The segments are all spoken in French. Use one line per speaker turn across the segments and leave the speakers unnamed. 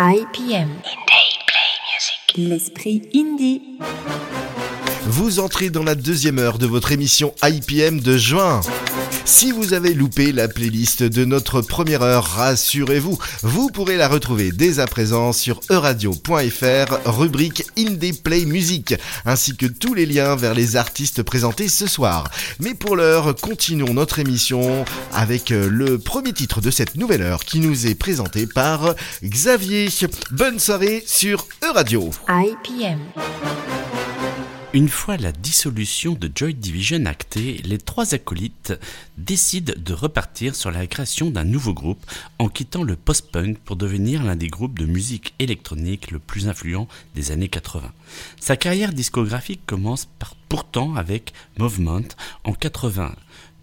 IPM. L'esprit indie.
Vous entrez dans la deuxième heure de votre émission IPM de juin. Si vous avez loupé la playlist de notre première heure, rassurez-vous, vous pourrez la retrouver dès à présent sur euradio.fr, rubrique Indie Play Music, ainsi que tous les liens vers les artistes présentés ce soir. Mais pour l'heure, continuons notre émission avec euh, le premier titre de cette nouvelle heure qui nous est présenté par Xavier. Bonne soirée sur Euradio.
IPM.
Une fois la dissolution de Joy Division actée, les trois acolytes décident de repartir sur la création d'un nouveau groupe en quittant le post-punk pour devenir l'un des groupes de musique électronique le plus influent des années 80. Sa carrière discographique commence par, pourtant avec Movement en 81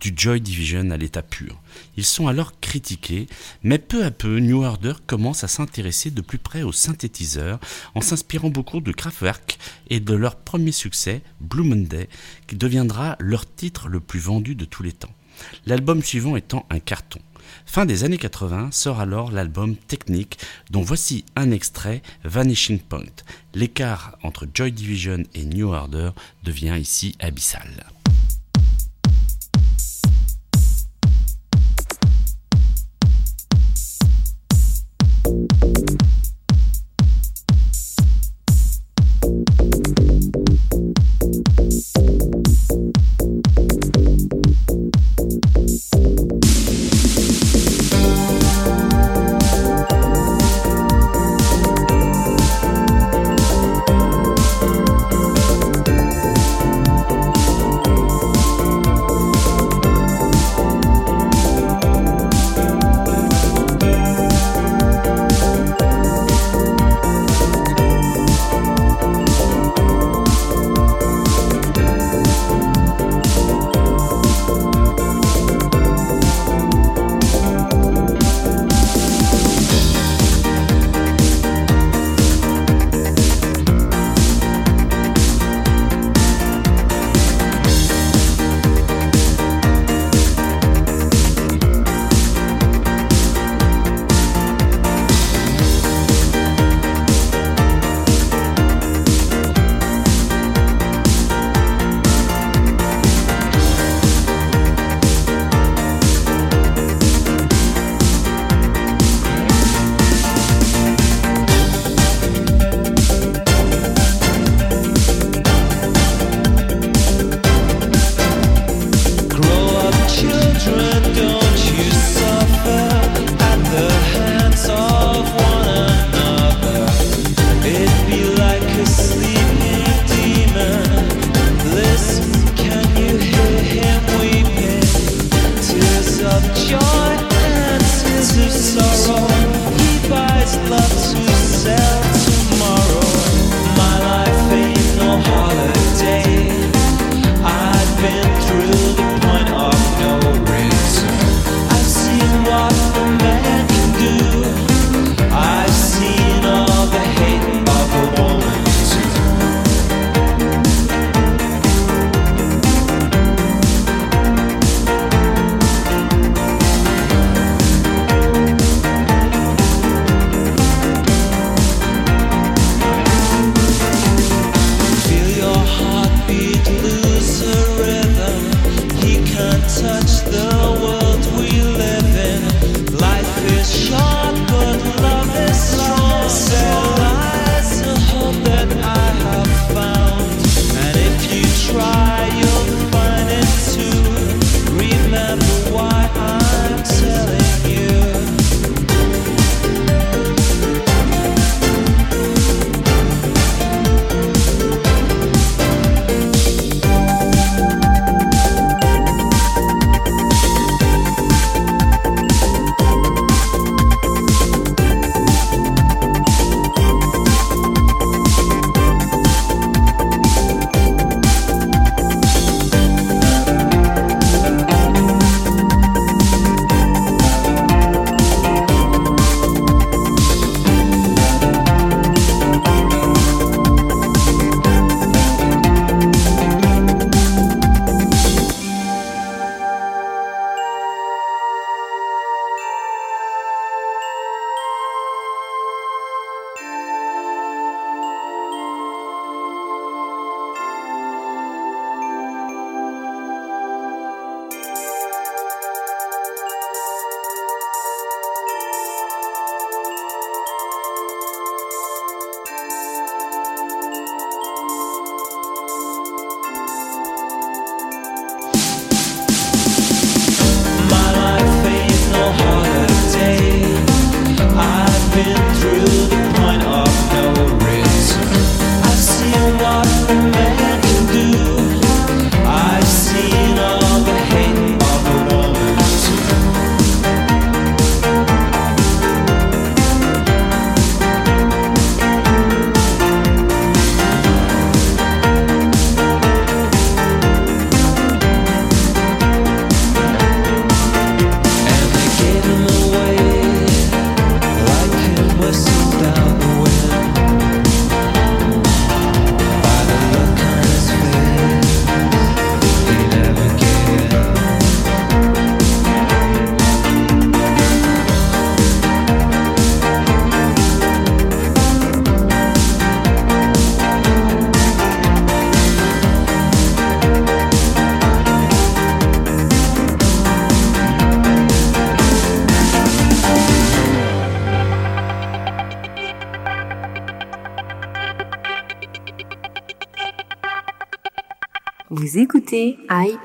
du Joy Division à l'état pur. Ils sont alors critiqués, mais peu à peu, New Order commence à s'intéresser de plus près aux synthétiseurs en s'inspirant beaucoup de Kraftwerk et de leur premier succès, Blue Monday, qui deviendra leur titre le plus vendu de tous les temps. L'album suivant étant un carton. Fin des années 80 sort alors l'album Technique, dont voici un extrait, Vanishing Point. L'écart entre Joy Division et New Order devient ici abyssal.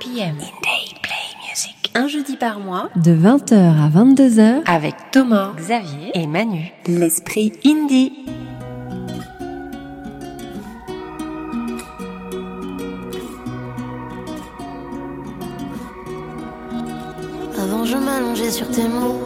Écoutez IPM. Un jeudi par mois,
de 20h à 22h,
avec Thomas, Xavier et Manu. L'esprit indie.
Avant je m'allongeais sur tes mots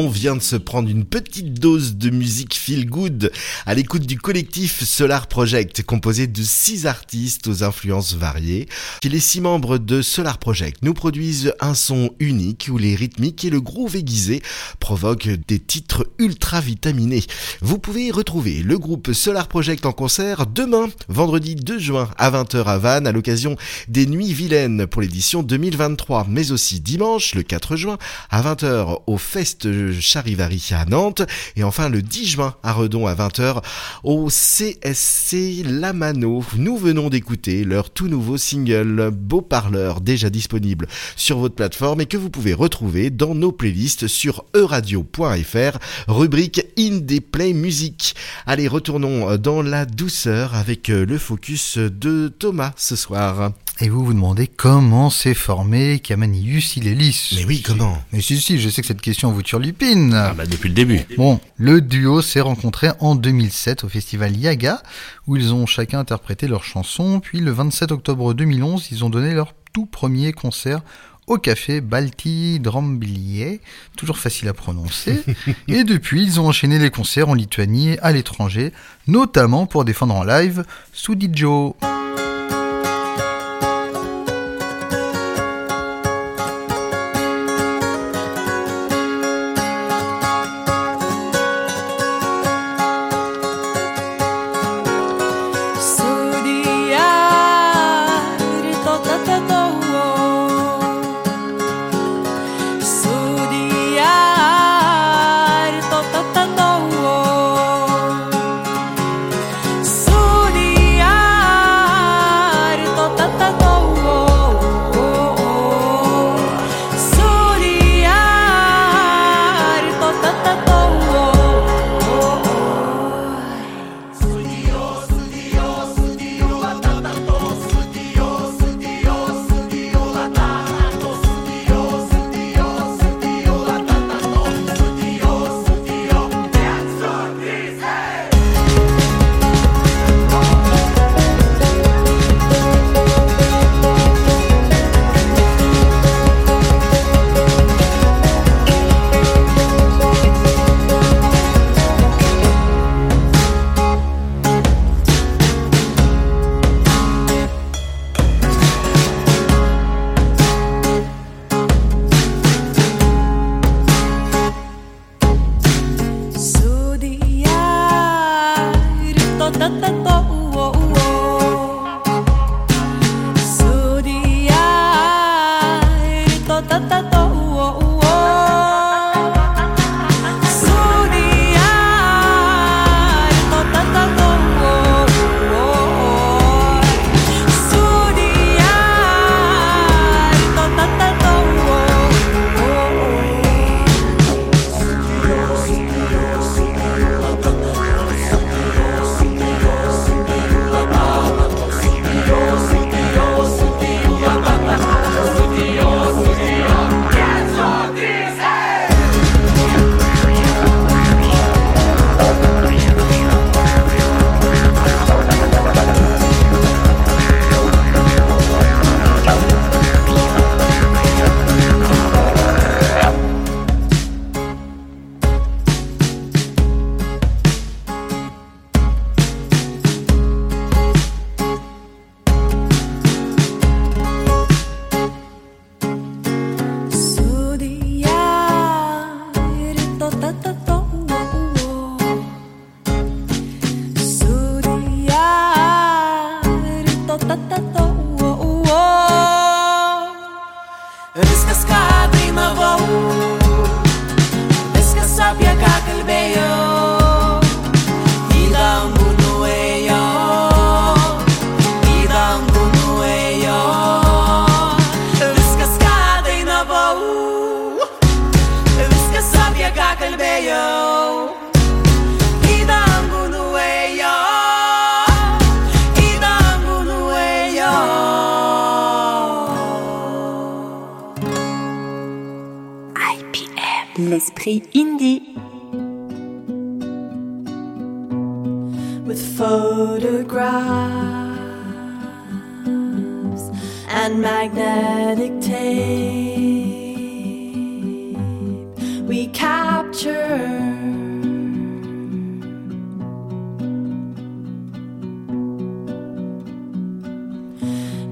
On vient de se prendre une petite dose de musique feel good à l'écoute du collectif Solar Project, composé de six artistes aux influences variées. Les six membres de Solar Project nous produisent un son unique où les rythmiques et le groove aiguisé provoquent des titres ultra vitaminés. Vous pouvez retrouver le groupe Solar Project en concert demain, vendredi 2 juin à 20h à Vannes à l'occasion des Nuits Vilaines pour l'édition 2023, mais aussi dimanche le 4 juin à 20h au Fest Charivari à Nantes et enfin le 10 juin à Redon à 20h au CSC Lamano. Nous venons d'écouter leur tout nouveau single Beau Parleur déjà disponible sur votre plateforme et que vous pouvez retrouver dans nos playlists sur euradio.fr rubrique Indie Play Music. Allez, retournons dans la douceur avec le focus de Thomas ce soir.
Et vous vous demandez comment s'est formé Camanius Ilelis
Mais oui, comment
Mais si, si, je sais que cette question vous turlupine.
Ah bah depuis le début.
Bon, le duo s'est rencontré en 2007 au festival Yaga, où ils ont chacun interprété leur chanson, puis le 27 octobre 2011, ils ont donné leur tout premier concert au café Balti Dramblier, toujours facile à prononcer. et depuis, ils ont enchaîné les concerts en Lituanie et à l'étranger, notamment pour défendre en live Sudijo.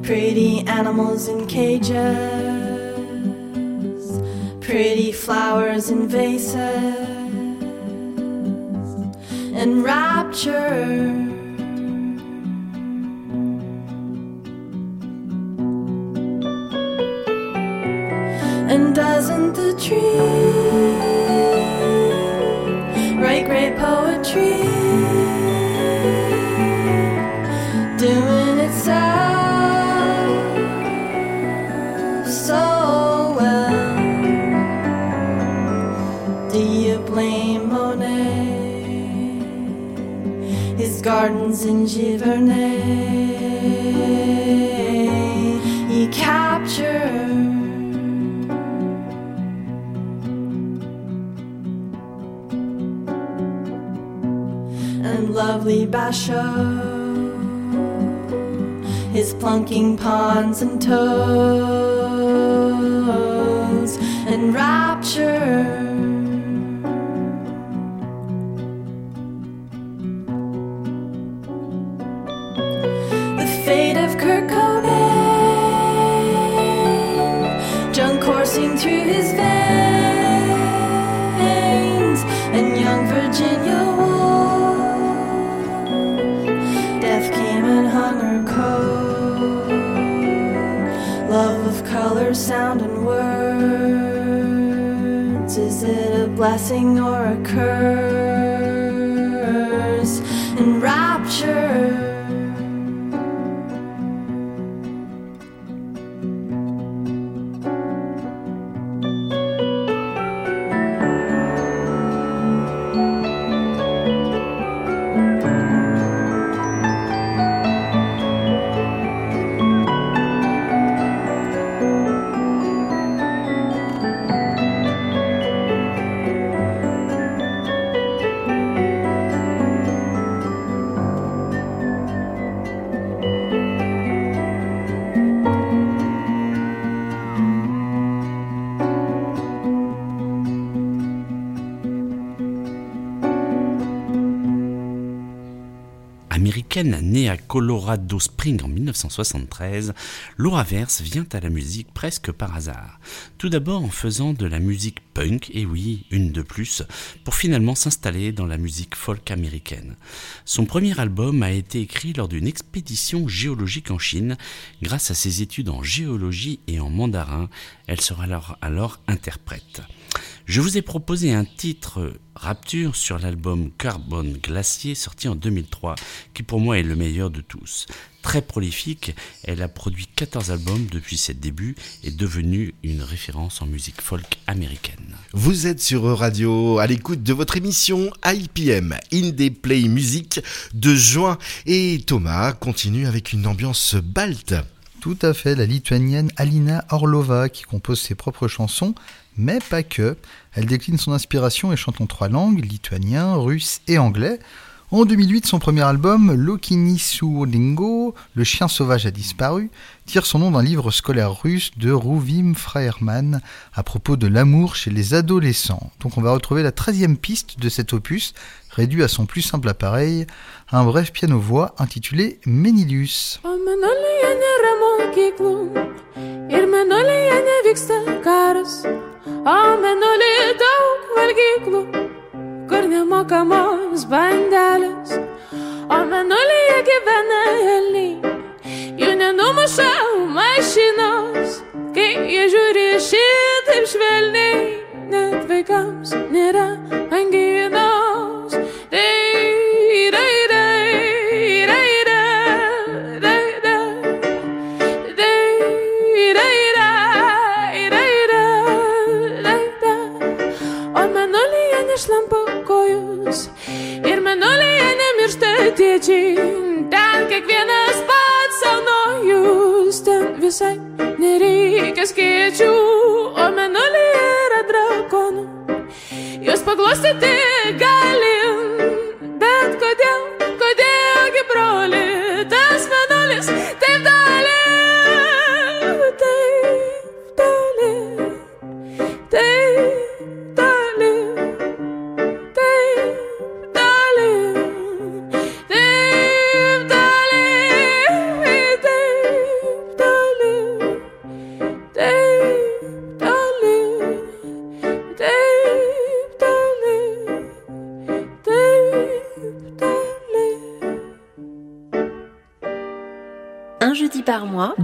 Pretty animals in cages pretty flowers in vases and rapture. And doesn't the tree Giverny, he captured. and lovely Basho, his plunking pawns and toads and rapture. Blessing or a curse?
Colorado Springs en 1973, Laura Verse vient à la musique presque par hasard. Tout d'abord en faisant de la musique punk, et oui, une de plus, pour finalement s'installer dans la musique folk américaine. Son premier album a été écrit lors d'une expédition géologique en Chine. Grâce à ses études en géologie et en mandarin, elle sera alors, alors interprète. Je vous ai proposé un titre Rapture sur l'album Carbone Glacier sorti en 2003, qui pour moi est le meilleur de tous. Très prolifique, elle a produit 14 albums depuis ses débuts et est devenue une référence en musique folk américaine.
Vous êtes sur Radio à l'écoute de votre émission IPM, Indie Play Music de juin. Et Thomas continue avec une ambiance balte.
Tout à fait, la lituanienne Alina Orlova qui compose ses propres chansons, mais pas que. Elle décline son inspiration et chante en trois langues, lituanien, russe et anglais. En 2008, son premier album, Lokini Suodingo, Le chien sauvage a disparu, tire son nom d'un livre scolaire russe de Ruvim Freierman à propos de l'amour chez les adolescents. Donc on va retrouver la 13e piste de cet opus, réduit à son plus simple appareil, un bref piano-voix intitulé Menilius.
Menolyje daug valgyklų, kur nemokamos bandelės, o menolyje gyvena elniai, jų nenumuša mašinos, kai jie žiūri šitaip švelniai, net vaikams nėra anginos. Tėčiai. Ten kiekvienas pats saunojus, ten visai nereikia skėčių, o menolyje yra drakonų. Jūs paglostyti galim, bet kodėl, kodėlgi broli, tas menolis taip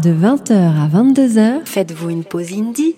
De 20h à 22h,
faites-vous une pause indie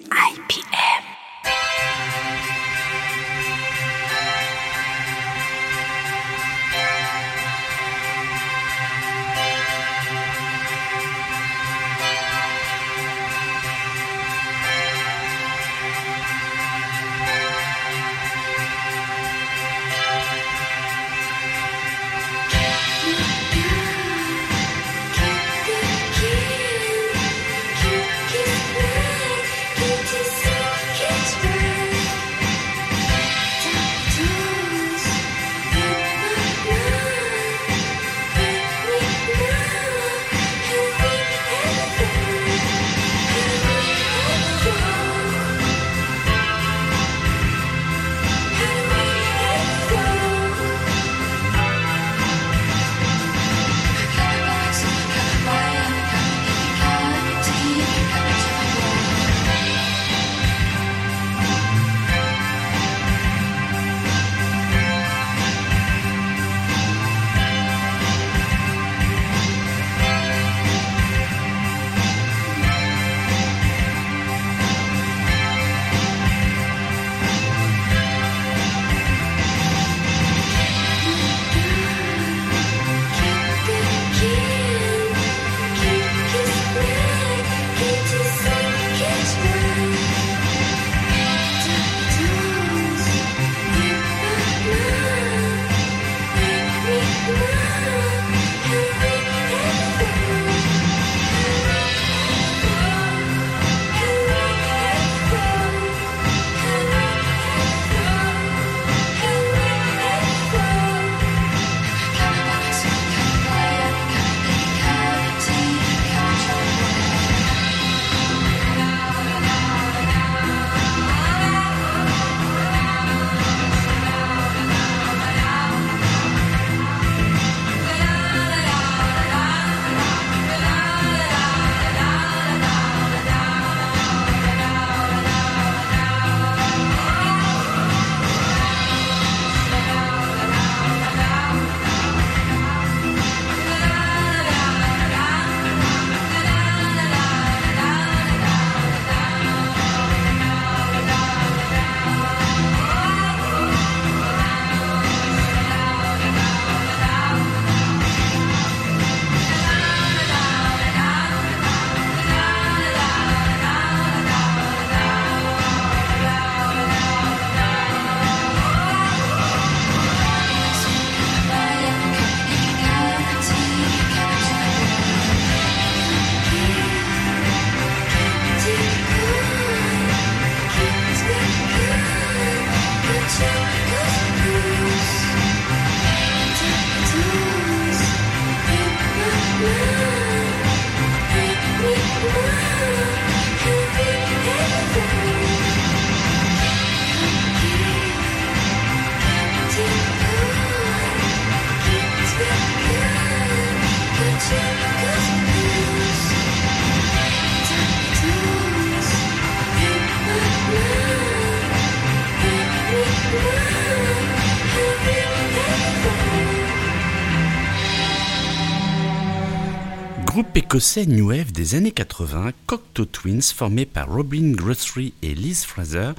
écossais New Wave des années 80, Cocteau Twins, formés par Robin Guthrie et Liz Fraser,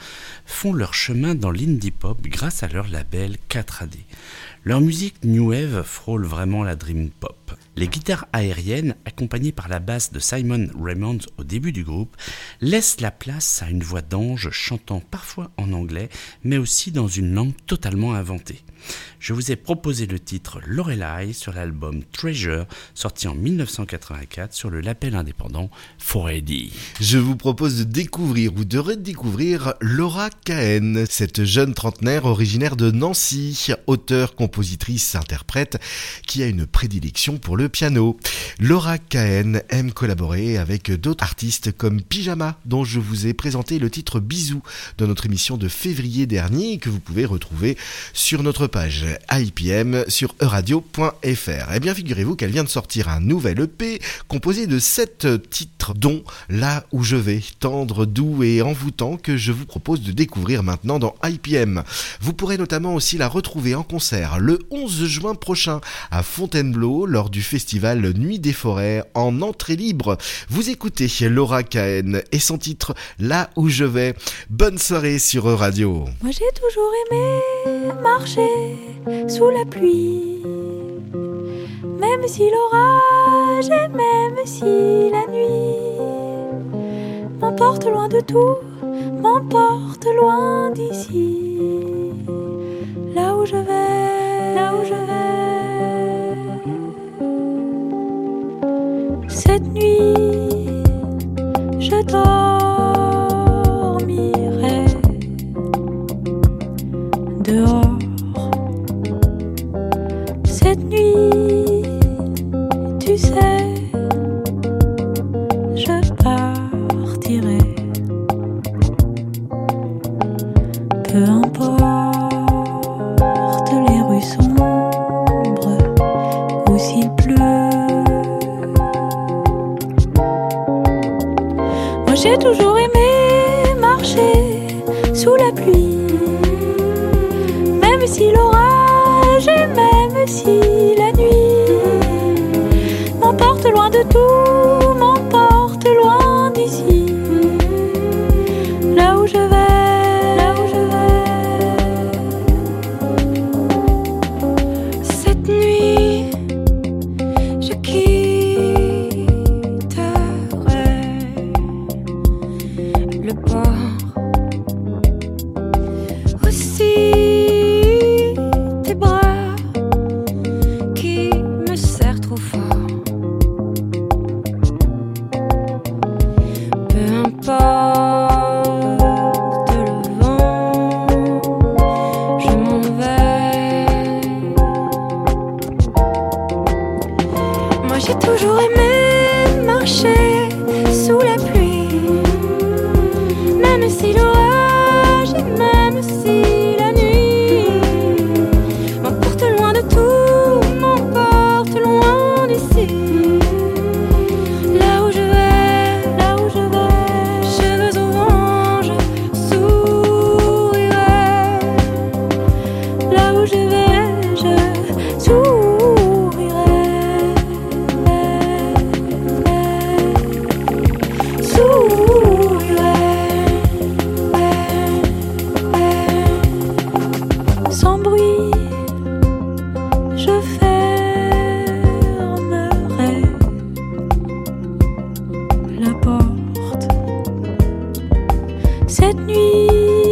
font leur chemin dans l'indie pop grâce à leur label 4AD. Leur musique New Wave frôle vraiment la dream pop. Les guitares aériennes, accompagnées par la basse de Simon Raymond au début du groupe, laissent la place à une voix d'ange chantant parfois en anglais, mais aussi dans une langue totalement inventée. Je vous ai proposé le titre Lorelei sur l'album Treasure, sorti en 1984 sur le label indépendant 4AD.
Je vous propose de découvrir ou de redécouvrir Laura Cahen, cette jeune trentenaire originaire de Nancy, auteure, compositrice, interprète, qui a une prédilection pour le piano. Laura Cahen aime collaborer avec d'autres artistes comme Pyjama, dont je vous ai présenté le titre Bisous dans notre émission de février dernier que vous pouvez retrouver sur notre page IPM sur euradio.fr. Eh bien, figurez-vous qu'elle vient de sortir un nouvel EP composé de sept titres, dont Là où je vais, tendre, doux et envoûtant, que je vous propose de découvrir maintenant dans IPM. Vous pourrez notamment aussi la retrouver en concert le 11 juin prochain à Fontainebleau lors du festival Nuit des Forêts en entrée libre. Vous écoutez Laura Cahen et son titre Là où je vais. Bonne soirée sur Euradio.
Moi j'ai toujours aimé marcher sous la pluie. Même si l'orage et même si la nuit m'emporte loin de tout, m'emporte loin d'ici. Là où je vais, là où je vais. Cette nuit, je dormirai dehors. Cette nuit, tu sais, je partirai. Peu importe j'ai toujours aimé Cette nuit,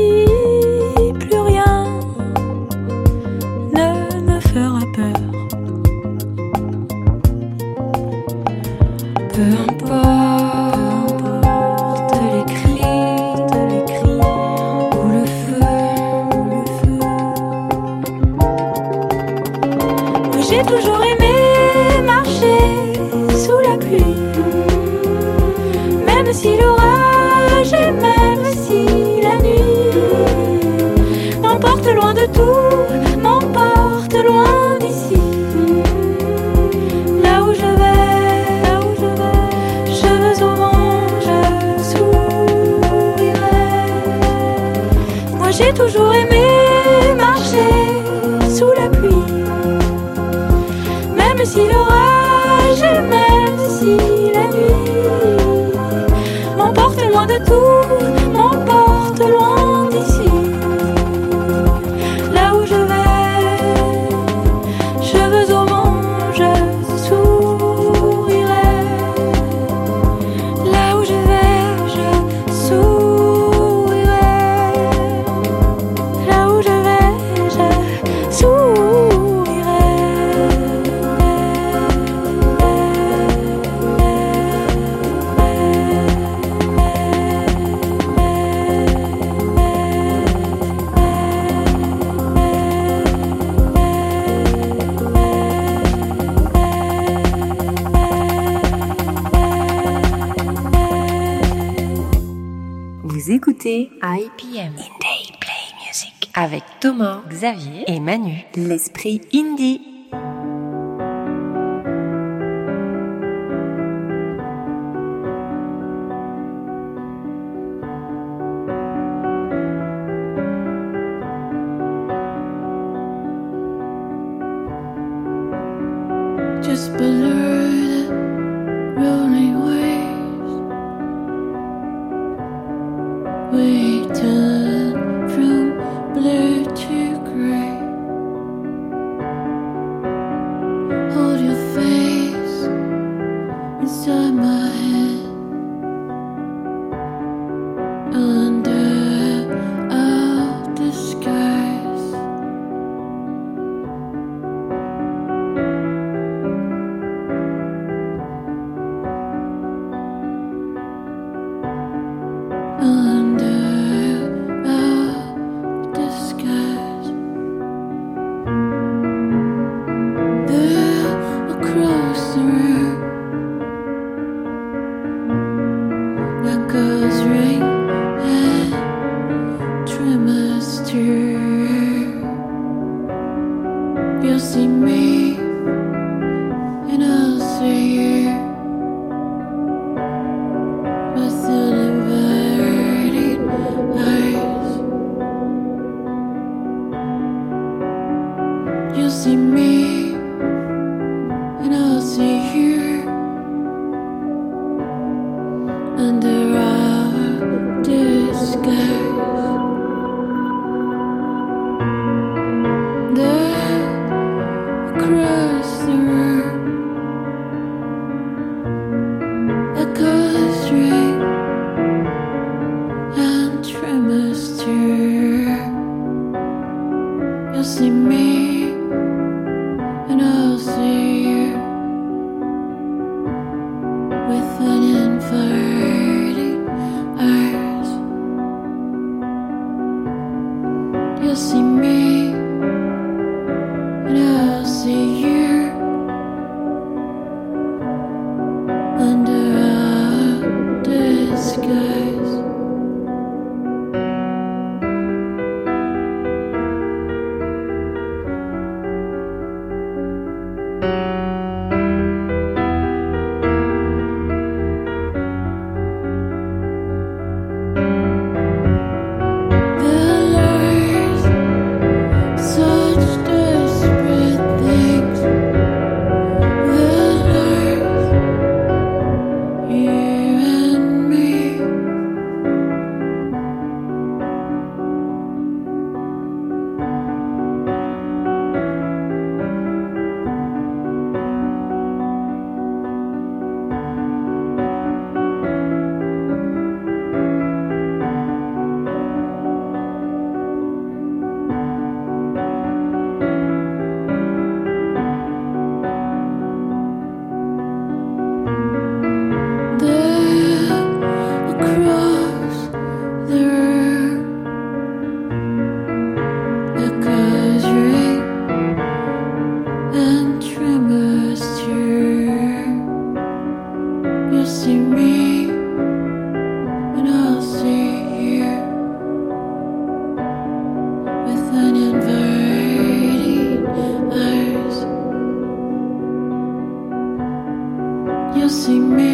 You'll see me,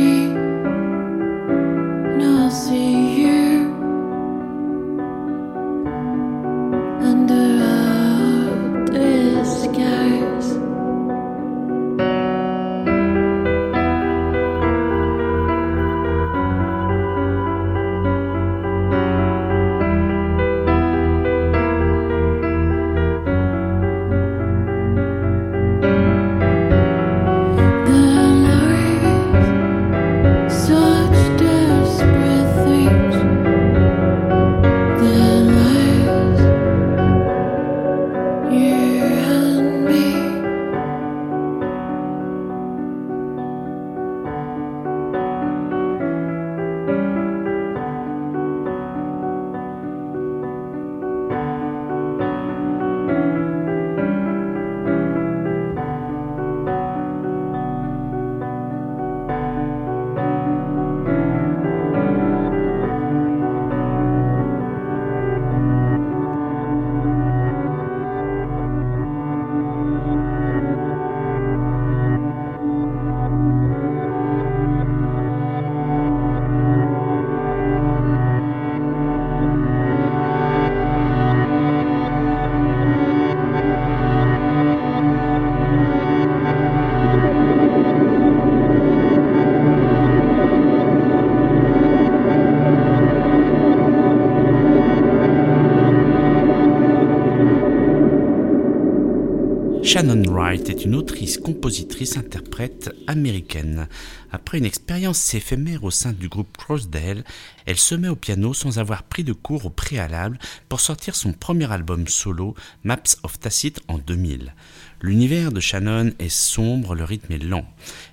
une autrice, compositrice, interprète américaine. Après une expérience éphémère au sein du groupe Crossdale, elle se met au piano sans avoir pris de cours au préalable pour sortir son premier album solo, Maps of Tacit, en 2000. L'univers de Shannon est sombre, le rythme est lent.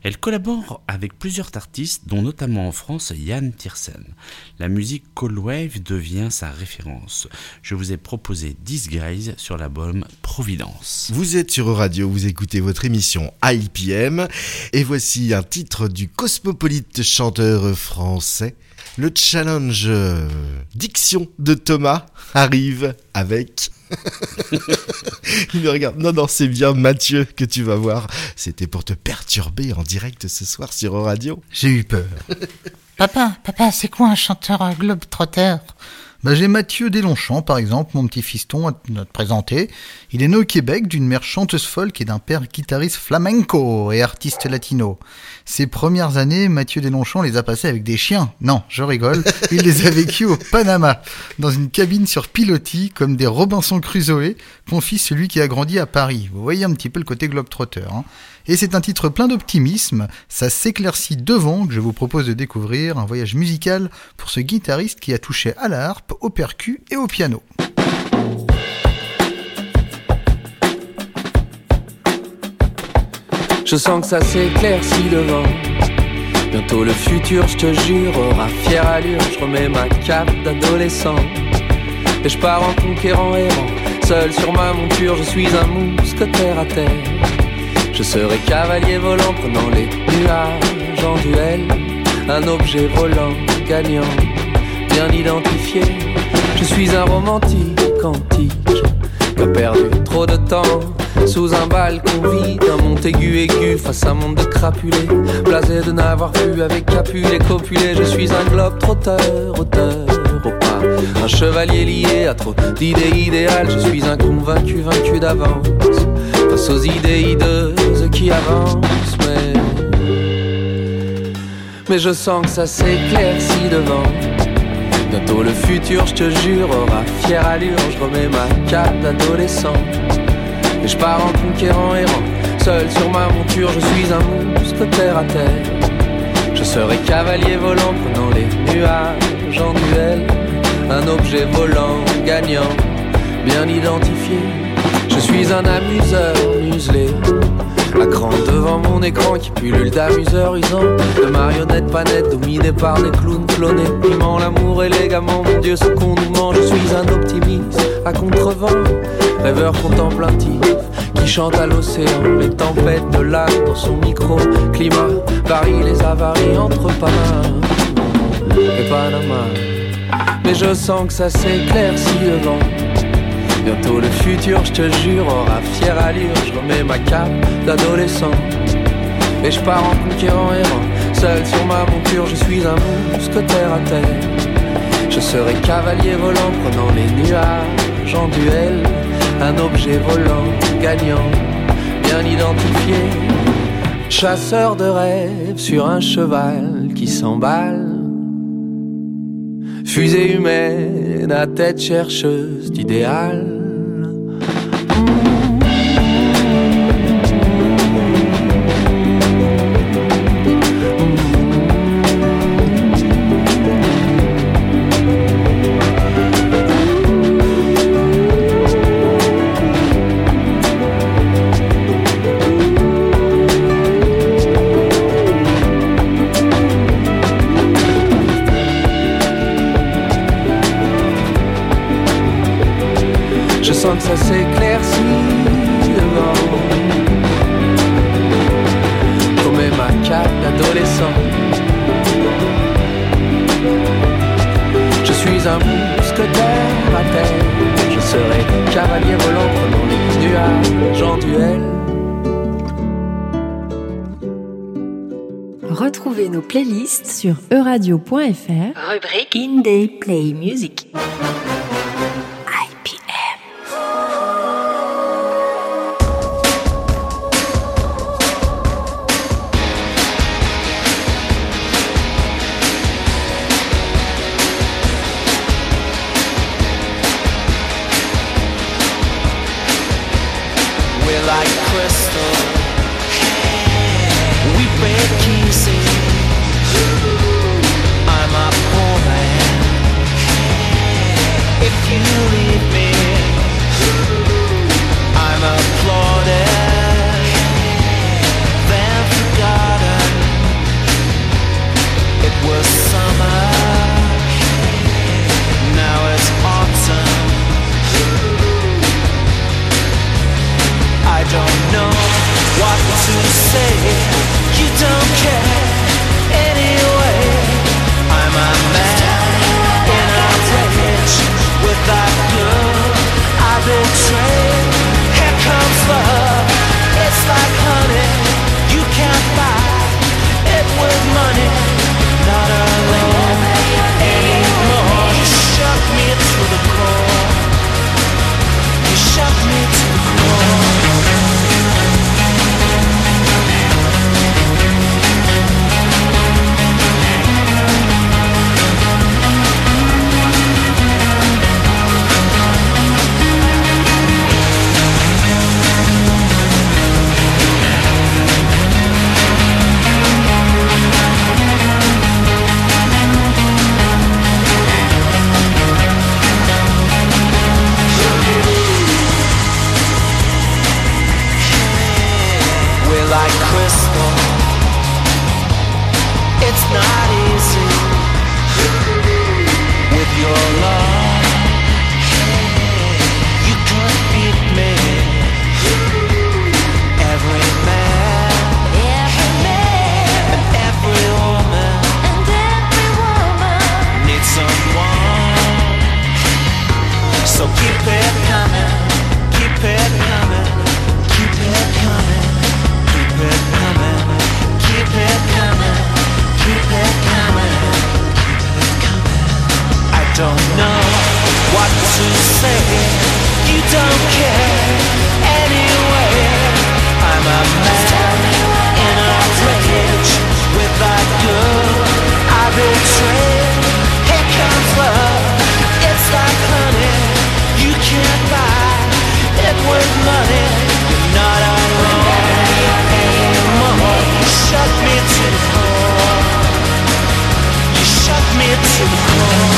Elle collabore avec plusieurs artistes, dont notamment en France Yann Tiersen. La musique Cold Wave devient sa référence. Je vous ai proposé Disguise sur l'album Providence.
Vous êtes sur Radio, vous écoutez votre émission IPM, et voici un titre du cosmopolite chanteur français. Le challenge diction de Thomas arrive avec Il me regarde. Non, non, c'est bien Mathieu que tu vas voir. C'était pour te perturber en direct ce soir sur Radio.
J'ai eu peur.
Papa, papa, c'est quoi un chanteur globe-trotteur?
Bah, J'ai Mathieu Deslongchamps, par exemple, mon petit fiston, à te présenter. Il est né au Québec d'une mère chanteuse folk et d'un père guitariste flamenco et artiste latino. Ses premières années, Mathieu Deslongchamps les a passées avec des chiens. Non, je rigole. Il les a vécues au Panama, dans une cabine sur pilotis, comme des Robinson Crusoe, confie celui qui a grandi à Paris. Vous voyez un petit peu le côté globe-trotter. Hein. Et c'est un titre plein d'optimisme, ça s'éclaircit devant que je vous propose de découvrir un voyage musical pour ce guitariste qui a touché à la harpe, au percu et au piano.
Je sens que ça s'éclaircit devant. Bientôt le futur, je te jure, aura fière allure. Je remets ma cape d'adolescent. Et je pars en conquérant errant. Seul sur ma monture, je suis un mousquetaire à terre. Je serai cavalier volant prenant les nuages en duel. Un objet volant gagnant, bien identifié. Je suis un romantique antique a perdu trop de temps sous un balcon vide, un Montaigu aigu face à un monde de crapulés. Blasé de n'avoir vu avec capulé, copulé. Je suis un globe trotteur, auteur au. Un chevalier lié à trop d'idées idéales. Je suis un convaincu, vaincu d'avance face aux idées hideuses qui avancent. Mais, mais je sens que ça s'éclaircit devant. Bientôt le futur, je te jure, aura fière allure. Je remets ma cape d'adolescent. Et je pars en conquérant errant. Seul sur ma monture, je suis un terre à terre. Je serai cavalier volant, prenant les nuages en duel. Un objet volant, gagnant, bien identifié je suis un amuseur muselé. À cran devant mon écran qui pullule d'amuseurs usant. De marionnettes panettes dominées par des clowns clonés. Piment l'amour gamins, mon dieu ce qu'on nous mange. Je suis un optimiste à contrevent Rêveur contemplatif qui chante à l'océan. Les tempêtes de l'âme dans son micro. Climat, Paris les avaries entre Panama et Panama Mais je sens que ça s'éclaircit devant Bientôt le futur, je te jure, aura fière allure. Je remets ma cape d'adolescent. Et je pars en conquérant errant. Seul sur ma monture, je suis un mousquetaire à terre. Je serai cavalier volant, prenant les nuages en duel. Un objet volant, gagnant, bien identifié. Chasseur de rêves sur un cheval qui s'emballe. Fusée humaine à tête chercheuse d'idéal.
Rubrique Indie Play Music.
The core.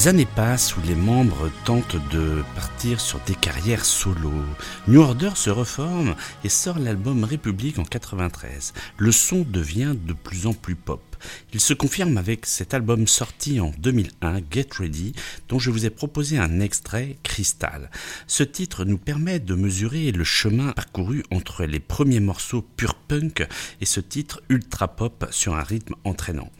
Les années passent où les membres tentent de partir sur des carrières solo. New Order se reforme et sort l'album République en 93. Le son devient de plus en plus pop. Il se confirme avec cet album sorti en 2001, Get Ready, dont je vous ai proposé un extrait, Crystal. Ce titre nous permet de mesurer le chemin parcouru entre les premiers morceaux pur punk et ce titre ultra pop sur un rythme entraînant.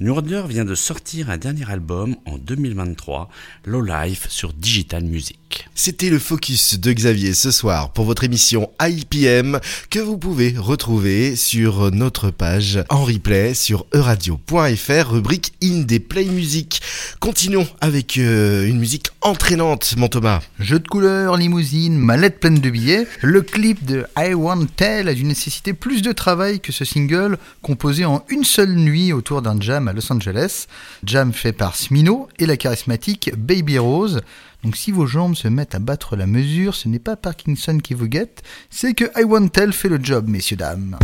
New Order vient de sortir un dernier album en 2023, Low Life sur Digital Music.
C'était le focus de Xavier ce soir pour votre émission IPM que vous pouvez retrouver sur notre page en replay sur euradio.fr rubrique Indie Play Music. Continuons avec euh, une musique entraînante, mon Thomas.
Jeu de couleurs, limousine, mallette pleine de billets, le clip de I Want Tell a dû nécessiter plus de travail que ce single composé en une seule nuit autour d'un jam à Los Angeles. Jam fait par Smino et la charismatique Baby Rose. Donc si vos jambes se mettent à battre la mesure, ce n'est pas Parkinson qui vous guette, c'est que I Want Tell fait le job, messieurs dames.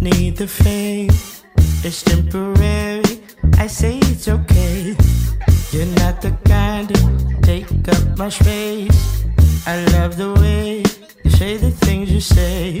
Need the fame. It's temporary, I say it's okay. You're not the kind to take up my space. I love the way you say the things you say.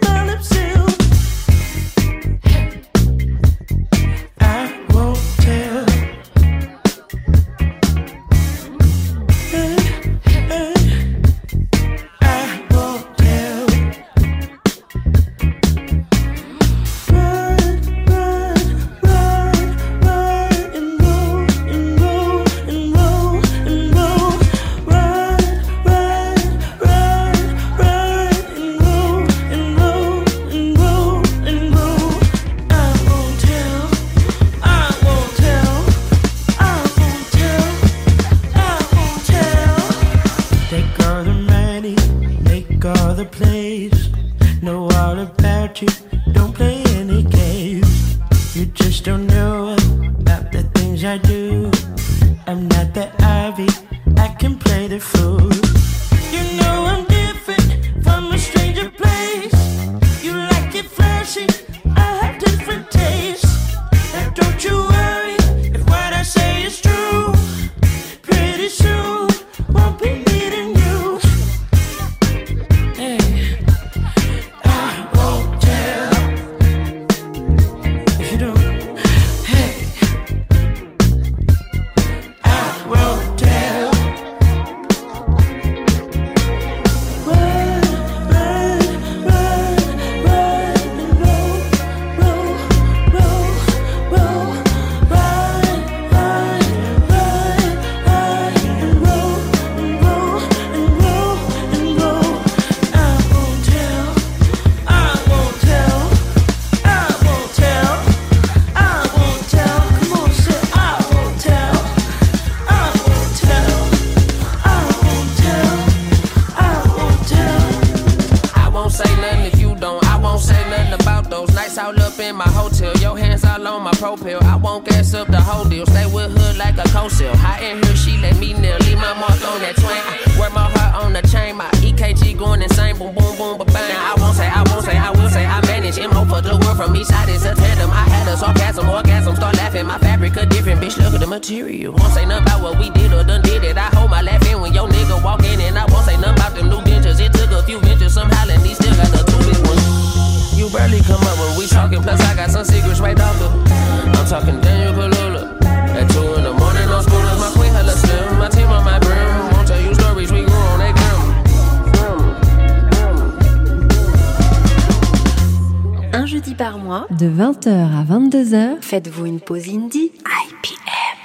beautiful. Jeudi par mois, de 20h à 22h, faites-vous une pause indie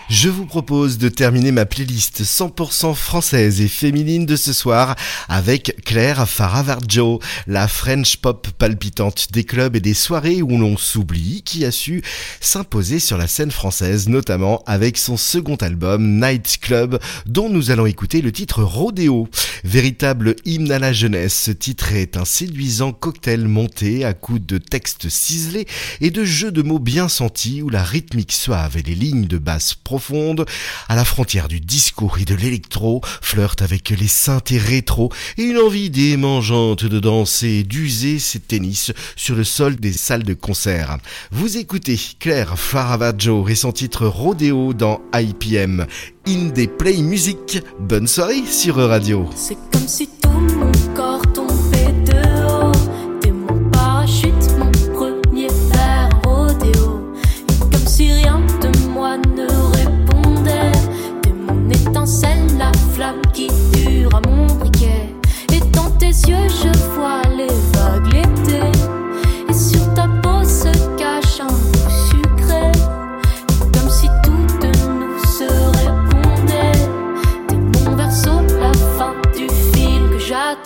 je vous propose de terminer ma playlist 100% française et féminine de ce soir avec Claire Faravarjo, la French pop palpitante des clubs et des soirées où l'on s'oublie, qui a su s'imposer sur la scène française, notamment avec son second album Night Club, dont nous allons écouter le titre Rodeo, Véritable hymne à la jeunesse, ce titre est un séduisant cocktail monté à coups de textes ciselés et de jeux de mots bien sentis où la rythmique suave et les lignes de basse à la frontière du disco et de l'électro, flirte avec les synthés rétro et une envie démangeante de danser et d'user ses tennis sur le sol des salles de concert. Vous écoutez Claire Faravaggio et son titre Rodeo dans IPM, In Des Play Music. Bonne soirée sur
e Radio.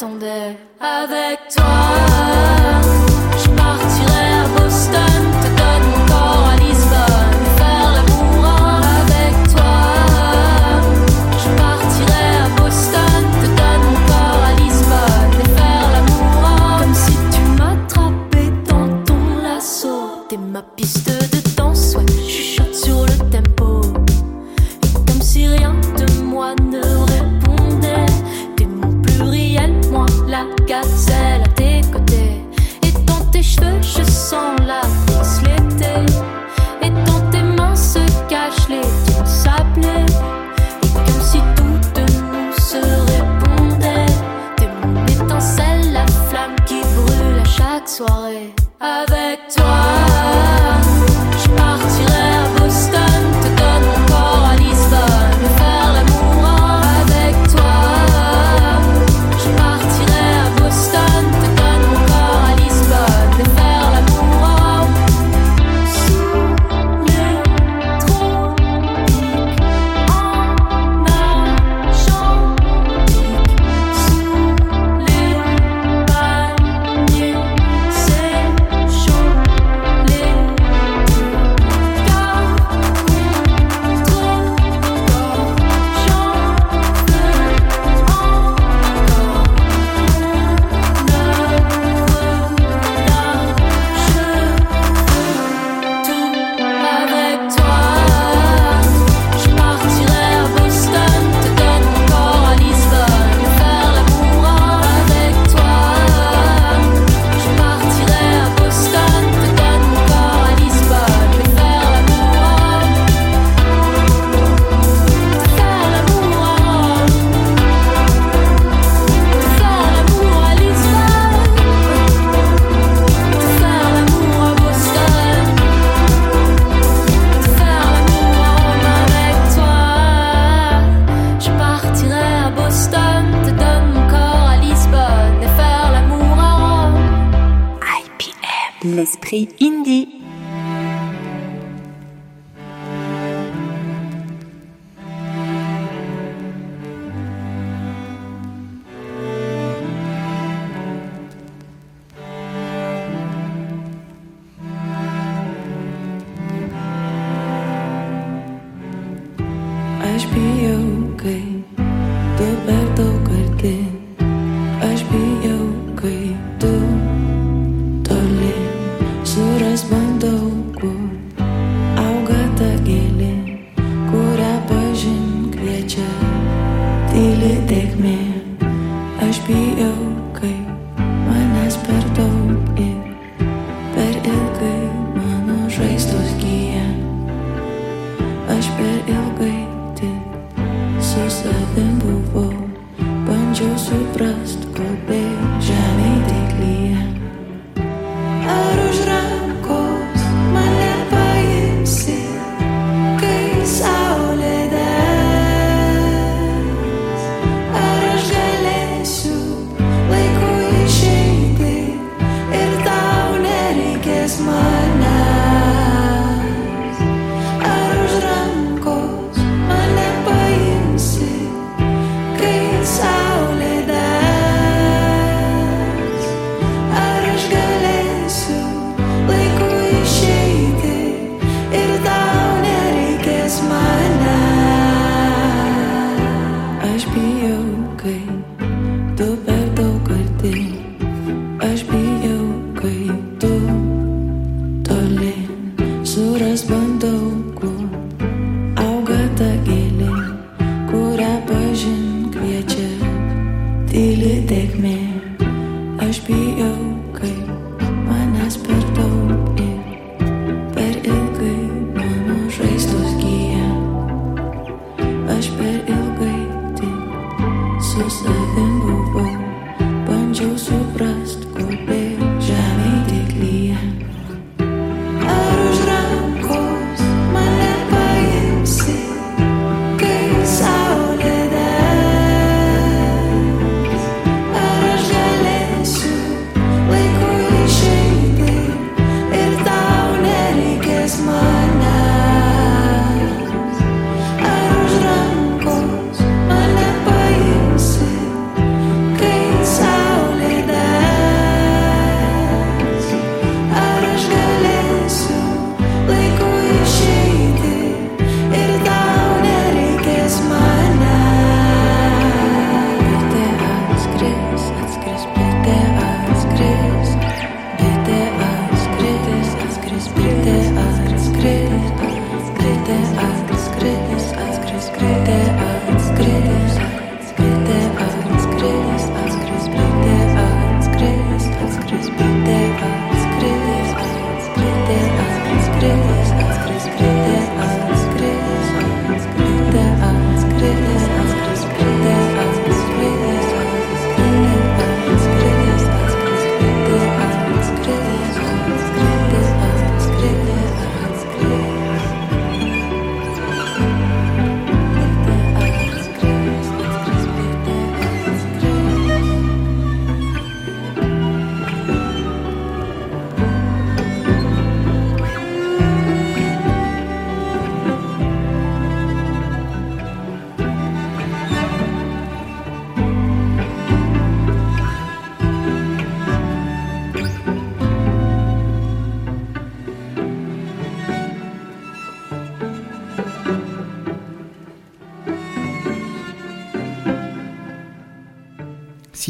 m'attendait avec toi.
l'esprit indie.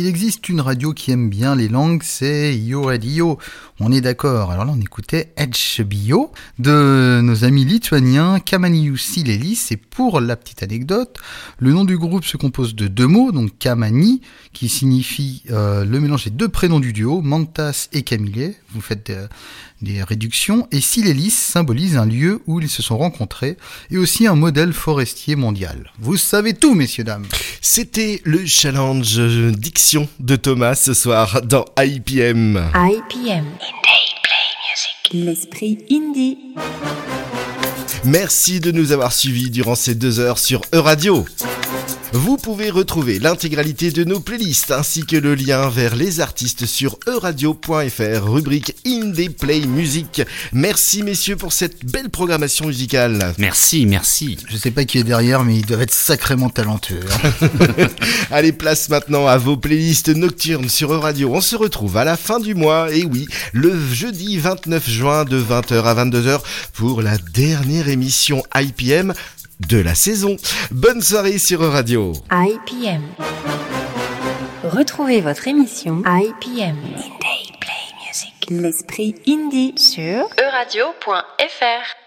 S'il existe une radio qui aime bien les langues, c'est Yo Radio. On est d'accord. Alors là, on écoutait Edge Bio de nos amis lituaniens Kamaniusi Lelis. Et pour la petite anecdote, le nom du groupe se compose de deux mots, donc Kamani, qui signifie euh, le mélange des deux prénoms du duo, Mantas et Camille. Vous faites euh, des réductions. Et Silelis symbolise un lieu où ils se sont rencontrés et aussi un modèle forestier mondial. Vous savez tout, messieurs, dames.
C'était le challenge euh, diction de Thomas ce soir dans IPM.
IPM. L'esprit indie.
Merci de nous avoir suivis durant ces deux heures sur Euradio. Vous pouvez retrouver l'intégralité de nos playlists ainsi que le lien vers les artistes sur euradio.fr, rubrique Indie Play Music. Merci messieurs pour cette belle programmation musicale.
Merci, merci.
Je sais pas qui est derrière, mais ils doivent être sacrément talentueux. hein.
Allez, place maintenant à vos playlists nocturnes sur Euradio. On se retrouve à la fin du mois, et oui, le jeudi 29 juin de 20h à 22h pour la dernière émission IPM de la saison. Bonne soirée sur Euradio.
IPM. Retrouvez votre émission IPM. Indie Play Music. L'esprit indie sur euradio.fr.